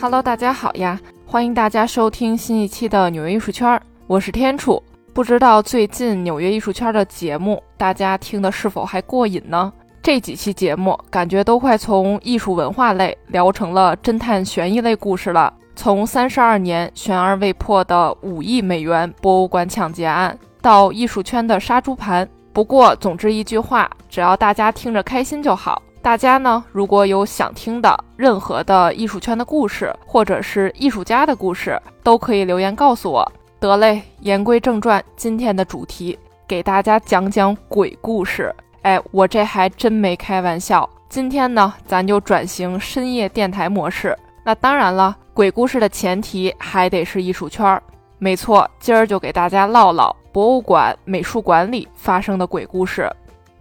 Hello，大家好呀！欢迎大家收听新一期的纽约艺术圈，我是天楚。不知道最近纽约艺术圈的节目，大家听的是否还过瘾呢？这几期节目感觉都快从艺术文化类聊成了侦探悬疑类故事了。从三十二年悬而未破的五亿美元博物馆抢劫案，到艺术圈的杀猪盘。不过，总之一句话，只要大家听着开心就好。大家呢，如果有想听的任何的艺术圈的故事，或者是艺术家的故事，都可以留言告诉我。得嘞，言归正传，今天的主题给大家讲讲鬼故事。哎，我这还真没开玩笑。今天呢，咱就转型深夜电台模式。那当然了，鬼故事的前提还得是艺术圈儿。没错，今儿就给大家唠唠博物馆、美术馆里发生的鬼故事。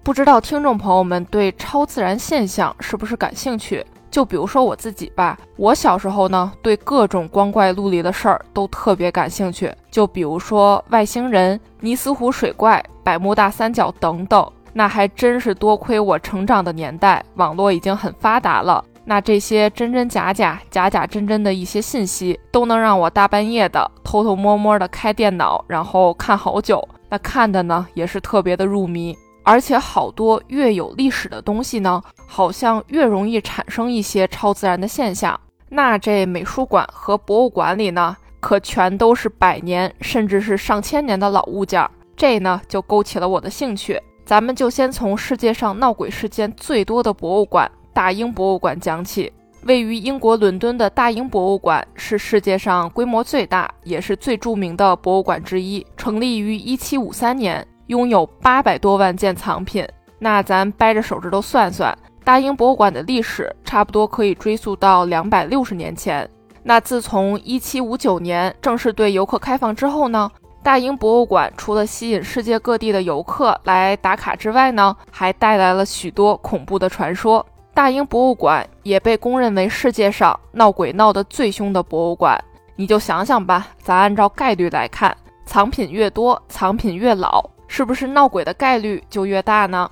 不知道听众朋友们对超自然现象是不是感兴趣？就比如说我自己吧，我小时候呢，对各种光怪陆离的事儿都特别感兴趣。就比如说外星人、尼斯湖水怪、百慕大三角等等。那还真是多亏我成长的年代，网络已经很发达了。那这些真真假假、假假真真的一些信息，都能让我大半夜的偷偷摸摸的开电脑，然后看好久。那看的呢，也是特别的入迷。而且好多越有历史的东西呢，好像越容易产生一些超自然的现象。那这美术馆和博物馆里呢，可全都是百年甚至是上千年的老物件。这呢，就勾起了我的兴趣。咱们就先从世界上闹鬼事件最多的博物馆——大英博物馆讲起。位于英国伦敦的大英博物馆是世界上规模最大也是最著名的博物馆之一，成立于1753年。拥有八百多万件藏品，那咱掰着手指头算算，大英博物馆的历史差不多可以追溯到两百六十年前。那自从一七五九年正式对游客开放之后呢，大英博物馆除了吸引世界各地的游客来打卡之外呢，还带来了许多恐怖的传说。大英博物馆也被公认为世界上闹鬼闹得最凶的博物馆。你就想想吧，咱按照概率来看，藏品越多，藏品越老。是不是闹鬼的概率就越大呢？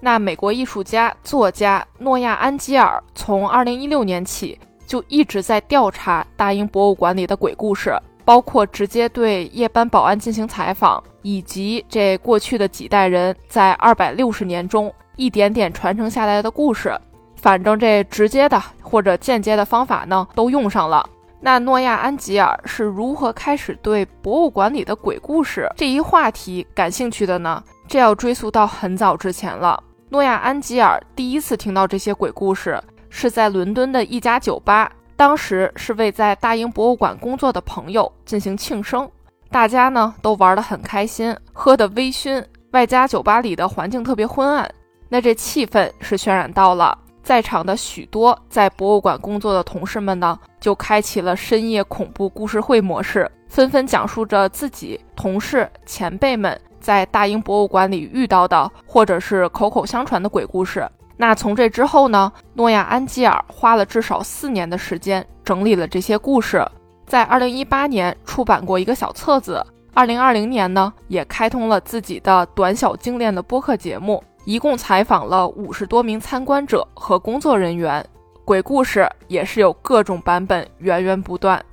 那美国艺术家、作家诺亚·安吉尔从2016年起就一直在调查大英博物馆里的鬼故事，包括直接对夜班保安进行采访，以及这过去的几代人在260年中一点点传承下来的故事。反正这直接的或者间接的方法呢，都用上了。那诺亚·安吉尔是如何开始对博物馆里的鬼故事这一话题感兴趣的呢？这要追溯到很早之前了。诺亚·安吉尔第一次听到这些鬼故事是在伦敦的一家酒吧，当时是为在大英博物馆工作的朋友进行庆生，大家呢都玩得很开心，喝得微醺，外加酒吧里的环境特别昏暗，那这气氛是渲染到了。在场的许多在博物馆工作的同事们呢，就开启了深夜恐怖故事会模式，纷纷讲述着自己同事前辈们在大英博物馆里遇到的，或者是口口相传的鬼故事。那从这之后呢，诺亚·安吉尔花了至少四年的时间整理了这些故事，在二零一八年出版过一个小册子，二零二零年呢，也开通了自己的短小精炼的播客节目。一共采访了五十多名参观者和工作人员，鬼故事也是有各种版本，源源不断。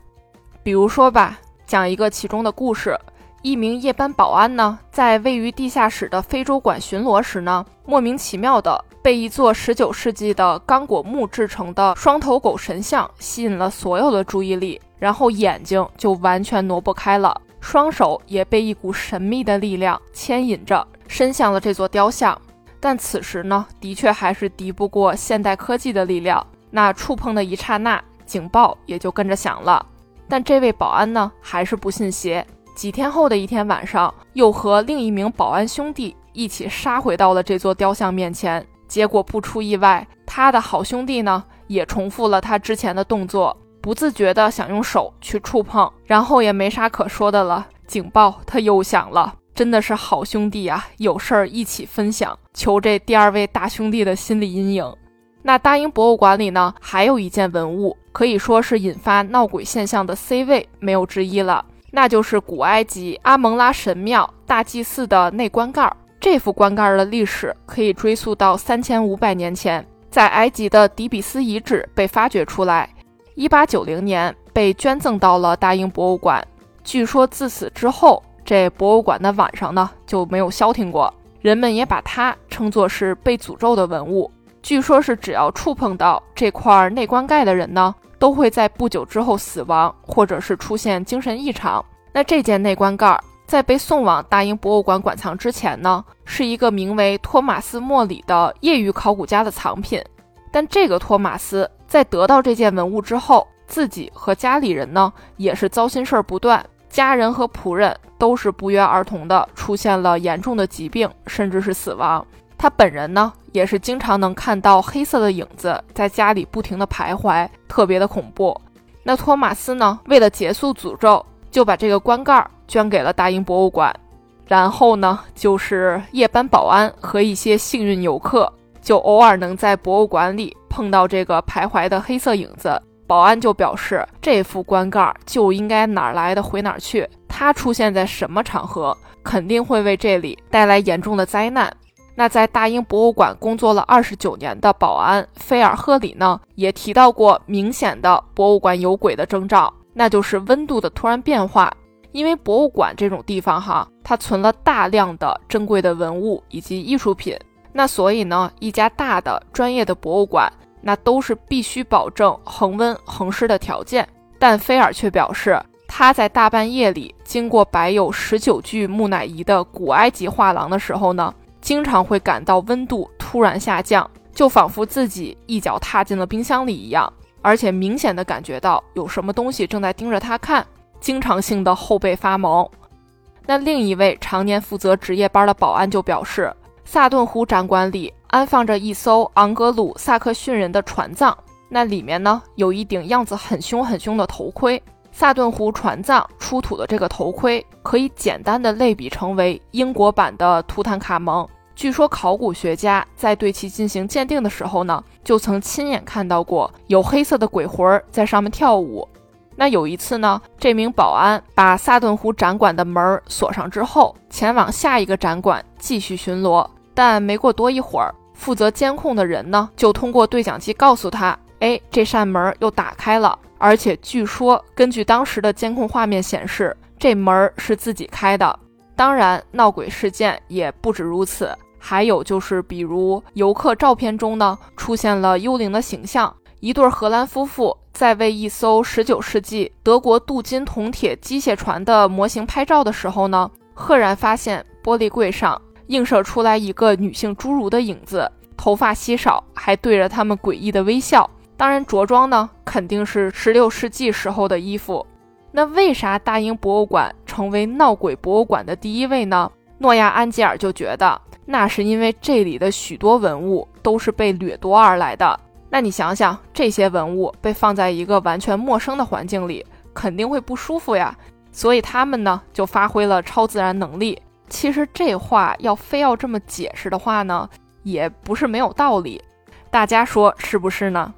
比如说吧，讲一个其中的故事：一名夜班保安呢，在位于地下室的非洲馆巡逻时呢，莫名其妙的被一座十九世纪的刚果木制成的双头狗神像吸引了所有的注意力，然后眼睛就完全挪不开了，双手也被一股神秘的力量牵引着，伸向了这座雕像。但此时呢，的确还是敌不过现代科技的力量。那触碰的一刹那，警报也就跟着响了。但这位保安呢，还是不信邪。几天后的一天晚上，又和另一名保安兄弟一起杀回到了这座雕像面前。结果不出意外，他的好兄弟呢，也重复了他之前的动作，不自觉地想用手去触碰，然后也没啥可说的了。警报他又响了。真的是好兄弟啊，有事儿一起分享，求这第二位大兄弟的心理阴影。那大英博物馆里呢，还有一件文物，可以说是引发闹鬼现象的 C 位没有之一了，那就是古埃及阿蒙拉神庙大祭祀的内棺盖。这副棺盖的历史可以追溯到三千五百年前，在埃及的底比斯遗址被发掘出来。1890年被捐赠到了大英博物馆。据说自此之后，这博物馆的晚上呢就没有消停过。人们也把它称作是被诅咒的文物。据说，是只要触碰到这块内棺盖的人呢，都会在不久之后死亡，或者是出现精神异常。那这件内棺盖在被送往大英博物馆馆藏之前呢，是一个名为托马斯·莫里的业余考古家的藏品。但这个托马斯在得到这件文物之后，自己和家里人呢，也是糟心事儿不断，家人和仆人都是不约而同的出现了严重的疾病，甚至是死亡。他本人呢，也是经常能看到黑色的影子在家里不停的徘徊，特别的恐怖。那托马斯呢，为了结束诅咒，就把这个棺盖捐给了大英博物馆。然后呢，就是夜班保安和一些幸运游客，就偶尔能在博物馆里碰到这个徘徊的黑色影子。保安就表示，这副棺盖就应该哪儿来的回哪儿去，它出现在什么场合，肯定会为这里带来严重的灾难。那在大英博物馆工作了二十九年的保安菲尔赫里呢，也提到过明显的博物馆有鬼的征兆，那就是温度的突然变化。因为博物馆这种地方哈，它存了大量的珍贵的文物以及艺术品，那所以呢，一家大的专业的博物馆，那都是必须保证恒温恒湿的条件。但菲尔却表示，他在大半夜里经过摆有十九具木乃伊的古埃及画廊的时候呢。经常会感到温度突然下降，就仿佛自己一脚踏进了冰箱里一样，而且明显的感觉到有什么东西正在盯着他看，经常性的后背发毛。那另一位常年负责值夜班的保安就表示，萨顿湖展馆里安放着一艘昂格鲁萨克逊人的船葬，那里面呢有一顶样子很凶很凶的头盔。萨顿湖船葬出土的这个头盔，可以简单的类比成为英国版的图坦卡蒙。据说考古学家在对其进行鉴定的时候呢，就曾亲眼看到过有黑色的鬼魂在上面跳舞。那有一次呢，这名保安把萨顿湖展馆的门锁上之后，前往下一个展馆继续巡逻。但没过多一会儿，负责监控的人呢，就通过对讲机告诉他：“哎，这扇门又打开了。”而且据说，根据当时的监控画面显示，这门儿是自己开的。当然，闹鬼事件也不止如此，还有就是，比如游客照片中呢，出现了幽灵的形象。一对荷兰夫妇在为一艘19世纪德国镀金铜铁机械船的模型拍照的时候呢，赫然发现玻璃柜上映射出来一个女性侏儒的影子，头发稀少，还对着他们诡异的微笑。当然，着装呢肯定是十六世纪时候的衣服。那为啥大英博物馆成为闹鬼博物馆的第一位呢？诺亚·安吉尔就觉得，那是因为这里的许多文物都是被掠夺而来的。那你想想，这些文物被放在一个完全陌生的环境里，肯定会不舒服呀。所以他们呢就发挥了超自然能力。其实这话要非要这么解释的话呢，也不是没有道理。大家说是不是呢？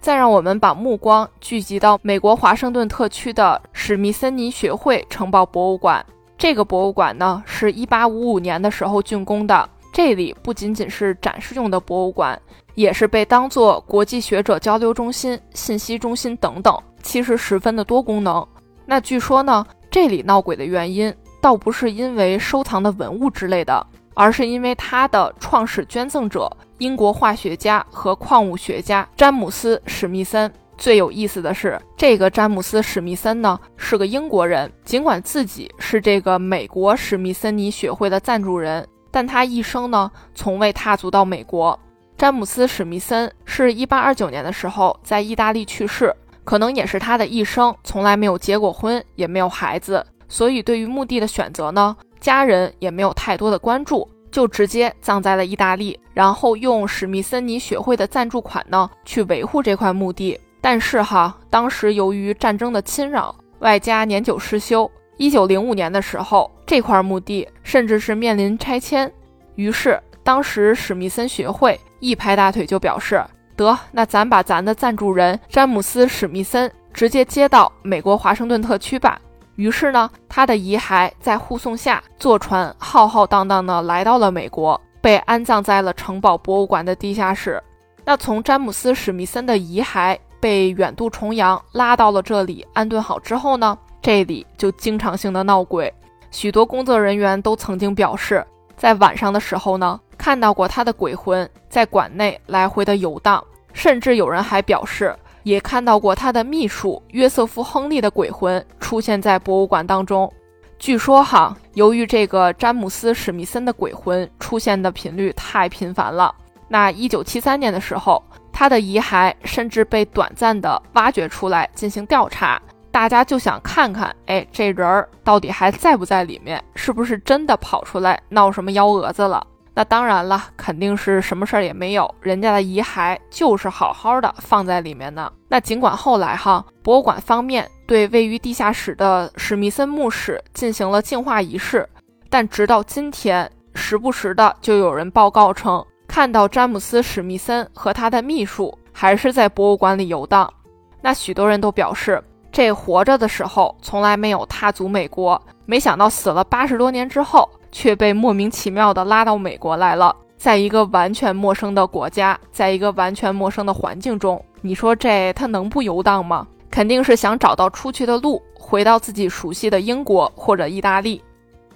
再让我们把目光聚集到美国华盛顿特区的史密森尼学会城堡博物馆。这个博物馆呢，是一八五五年的时候竣工的。这里不仅仅是展示用的博物馆，也是被当作国际学者交流中心、信息中心等等，其实十分的多功能。那据说呢，这里闹鬼的原因，倒不是因为收藏的文物之类的。而是因为它的创始捐赠者，英国化学家和矿物学家詹姆斯·史密森。最有意思的是，这个詹姆斯·史密森呢是个英国人，尽管自己是这个美国史密森尼学会的赞助人，但他一生呢从未踏足到美国。詹姆斯·史密森是一八二九年的时候在意大利去世，可能也是他的一生从来没有结过婚，也没有孩子，所以对于墓地的选择呢。家人也没有太多的关注，就直接葬在了意大利，然后用史密森尼学会的赞助款呢去维护这块墓地。但是哈，当时由于战争的侵扰，外加年久失修，一九零五年的时候，这块墓地甚至是面临拆迁。于是，当时史密森学会一拍大腿就表示：“得，那咱把咱的赞助人詹姆斯·史密森直接接到美国华盛顿特区吧。”于是呢，他的遗骸在护送下坐船浩浩荡荡地来到了美国，被安葬在了城堡博物馆的地下室。那从詹姆斯·史密森的遗骸被远渡重洋拉到了这里安顿好之后呢，这里就经常性的闹鬼。许多工作人员都曾经表示，在晚上的时候呢，看到过他的鬼魂在馆内来回的游荡，甚至有人还表示，也看到过他的秘书约瑟夫·亨利的鬼魂出现在博物馆当中。据说哈，由于这个詹姆斯·史密森的鬼魂出现的频率太频繁了，那一九七三年的时候，他的遗骸甚至被短暂的挖掘出来进行调查。大家就想看看，哎，这人儿到底还在不在里面？是不是真的跑出来闹什么幺蛾子了？那当然了，肯定是什么事儿也没有，人家的遗骸就是好好的放在里面呢。那尽管后来哈，博物馆方面对位于地下室的史密森墓室进行了净化仪式，但直到今天，时不时的就有人报告称，看到詹姆斯·史密森和他的秘书还是在博物馆里游荡。那许多人都表示。这活着的时候从来没有踏足美国，没想到死了八十多年之后，却被莫名其妙的拉到美国来了。在一个完全陌生的国家，在一个完全陌生的环境中，你说这他能不游荡吗？肯定是想找到出去的路，回到自己熟悉的英国或者意大利。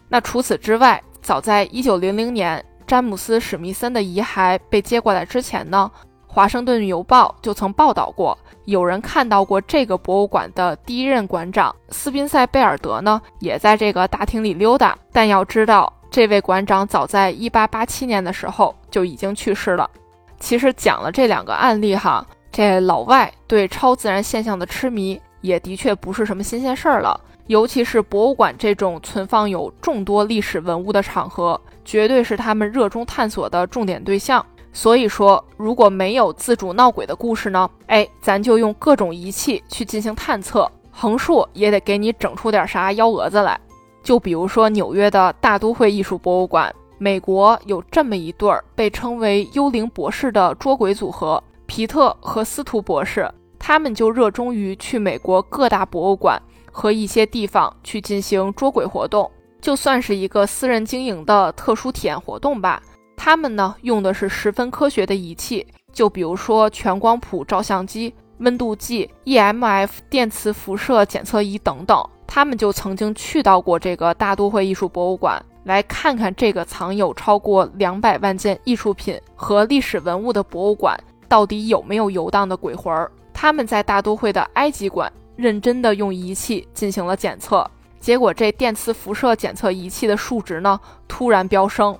那除此之外，早在一九零零年，詹姆斯·史密森的遗骸被接过来之前呢，《华盛顿邮报》就曾报道过。有人看到过这个博物馆的第一任馆长斯宾塞贝尔德呢，也在这个大厅里溜达。但要知道，这位馆长早在1887年的时候就已经去世了。其实讲了这两个案例哈，这老外对超自然现象的痴迷也的确不是什么新鲜事儿了。尤其是博物馆这种存放有众多历史文物的场合，绝对是他们热衷探索的重点对象。所以说，如果没有自主闹鬼的故事呢？哎，咱就用各种仪器去进行探测，横竖也得给你整出点啥幺蛾子来。就比如说纽约的大都会艺术博物馆，美国有这么一对儿被称为“幽灵博士”的捉鬼组合，皮特和司徒博士，他们就热衷于去美国各大博物馆和一些地方去进行捉鬼活动，就算是一个私人经营的特殊体验活动吧。他们呢用的是十分科学的仪器，就比如说全光谱照相机、温度计、EMF 电磁辐射检测仪等等。他们就曾经去到过这个大都会艺术博物馆，来看看这个藏有超过两百万件艺术品和历史文物的博物馆到底有没有游荡的鬼魂儿。他们在大都会的埃及馆认真的用仪器进行了检测，结果这电磁辐射检测仪器的数值呢突然飙升。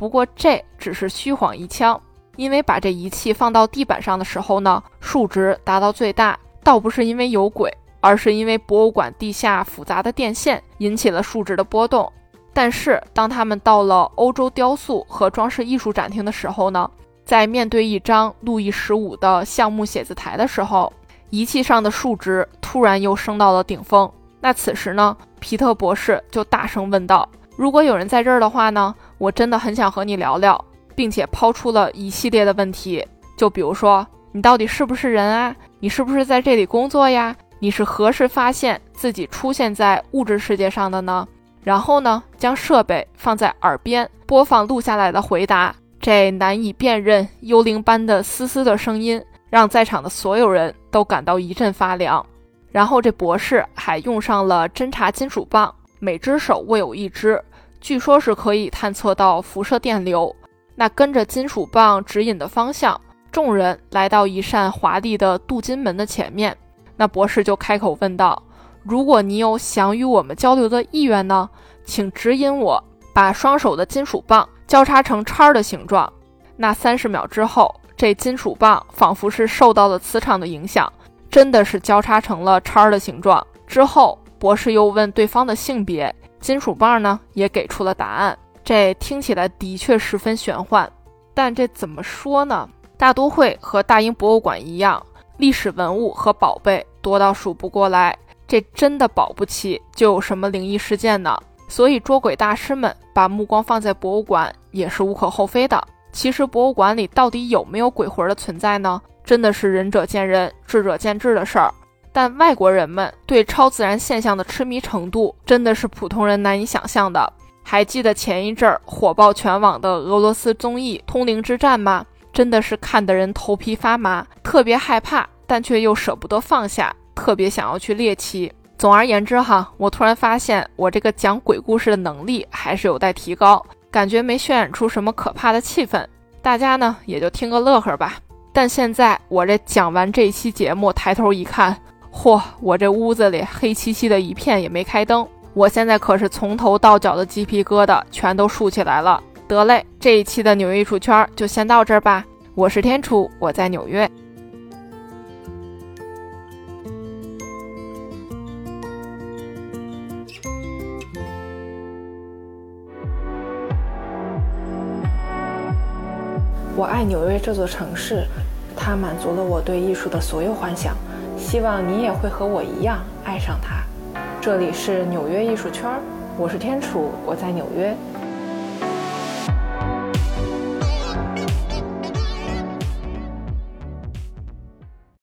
不过这只是虚晃一枪，因为把这仪器放到地板上的时候呢，数值达到最大，倒不是因为有鬼，而是因为博物馆地下复杂的电线引起了数值的波动。但是当他们到了欧洲雕塑和装饰艺术展厅的时候呢，在面对一张路易十五的橡木写字台的时候，仪器上的数值突然又升到了顶峰。那此时呢，皮特博士就大声问道。如果有人在这儿的话呢，我真的很想和你聊聊，并且抛出了一系列的问题，就比如说你到底是不是人啊？你是不是在这里工作呀？你是何时发现自己出现在物质世界上的呢？然后呢，将设备放在耳边播放录下来的回答，这难以辨认幽灵般的嘶嘶的声音，让在场的所有人都感到一阵发凉。然后这博士还用上了侦察金属棒，每只手握有一只。据说是可以探测到辐射电流。那跟着金属棒指引的方向，众人来到一扇华丽的镀金门的前面。那博士就开口问道：“如果你有想与我们交流的意愿呢，请指引我，把双手的金属棒交叉成叉的形状。”那三十秒之后，这金属棒仿佛是受到了磁场的影响，真的是交叉成了叉的形状。之后，博士又问对方的性别。金属棒呢也给出了答案，这听起来的确十分玄幻，但这怎么说呢？大都会和大英博物馆一样，历史文物和宝贝多到数不过来，这真的保不齐就有什么灵异事件呢。所以捉鬼大师们把目光放在博物馆也是无可厚非的。其实博物馆里到底有没有鬼魂的存在呢？真的是仁者见仁，智者见智的事儿。但外国人们对超自然现象的痴迷程度，真的是普通人难以想象的。还记得前一阵儿火爆全网的俄罗斯综艺《通灵之战》吗？真的是看得人头皮发麻，特别害怕但却又舍不得放下，特别想要去猎奇。总而言之哈，我突然发现我这个讲鬼故事的能力还是有待提高，感觉没渲染出什么可怕的气氛，大家呢也就听个乐呵吧。但现在我这讲完这一期节目，抬头一看，嚯，我这屋子里黑漆漆的一片，也没开灯，我现在可是从头到脚的鸡皮疙瘩全都竖起来了。得嘞，这一期的纽约艺术圈就先到这儿吧。我是天楚，我在纽约。我爱纽约这座城市，它满足了我对艺术的所有幻想。希望你也会和我一样爱上它。这里是纽约艺术圈，我是天楚，我在纽约。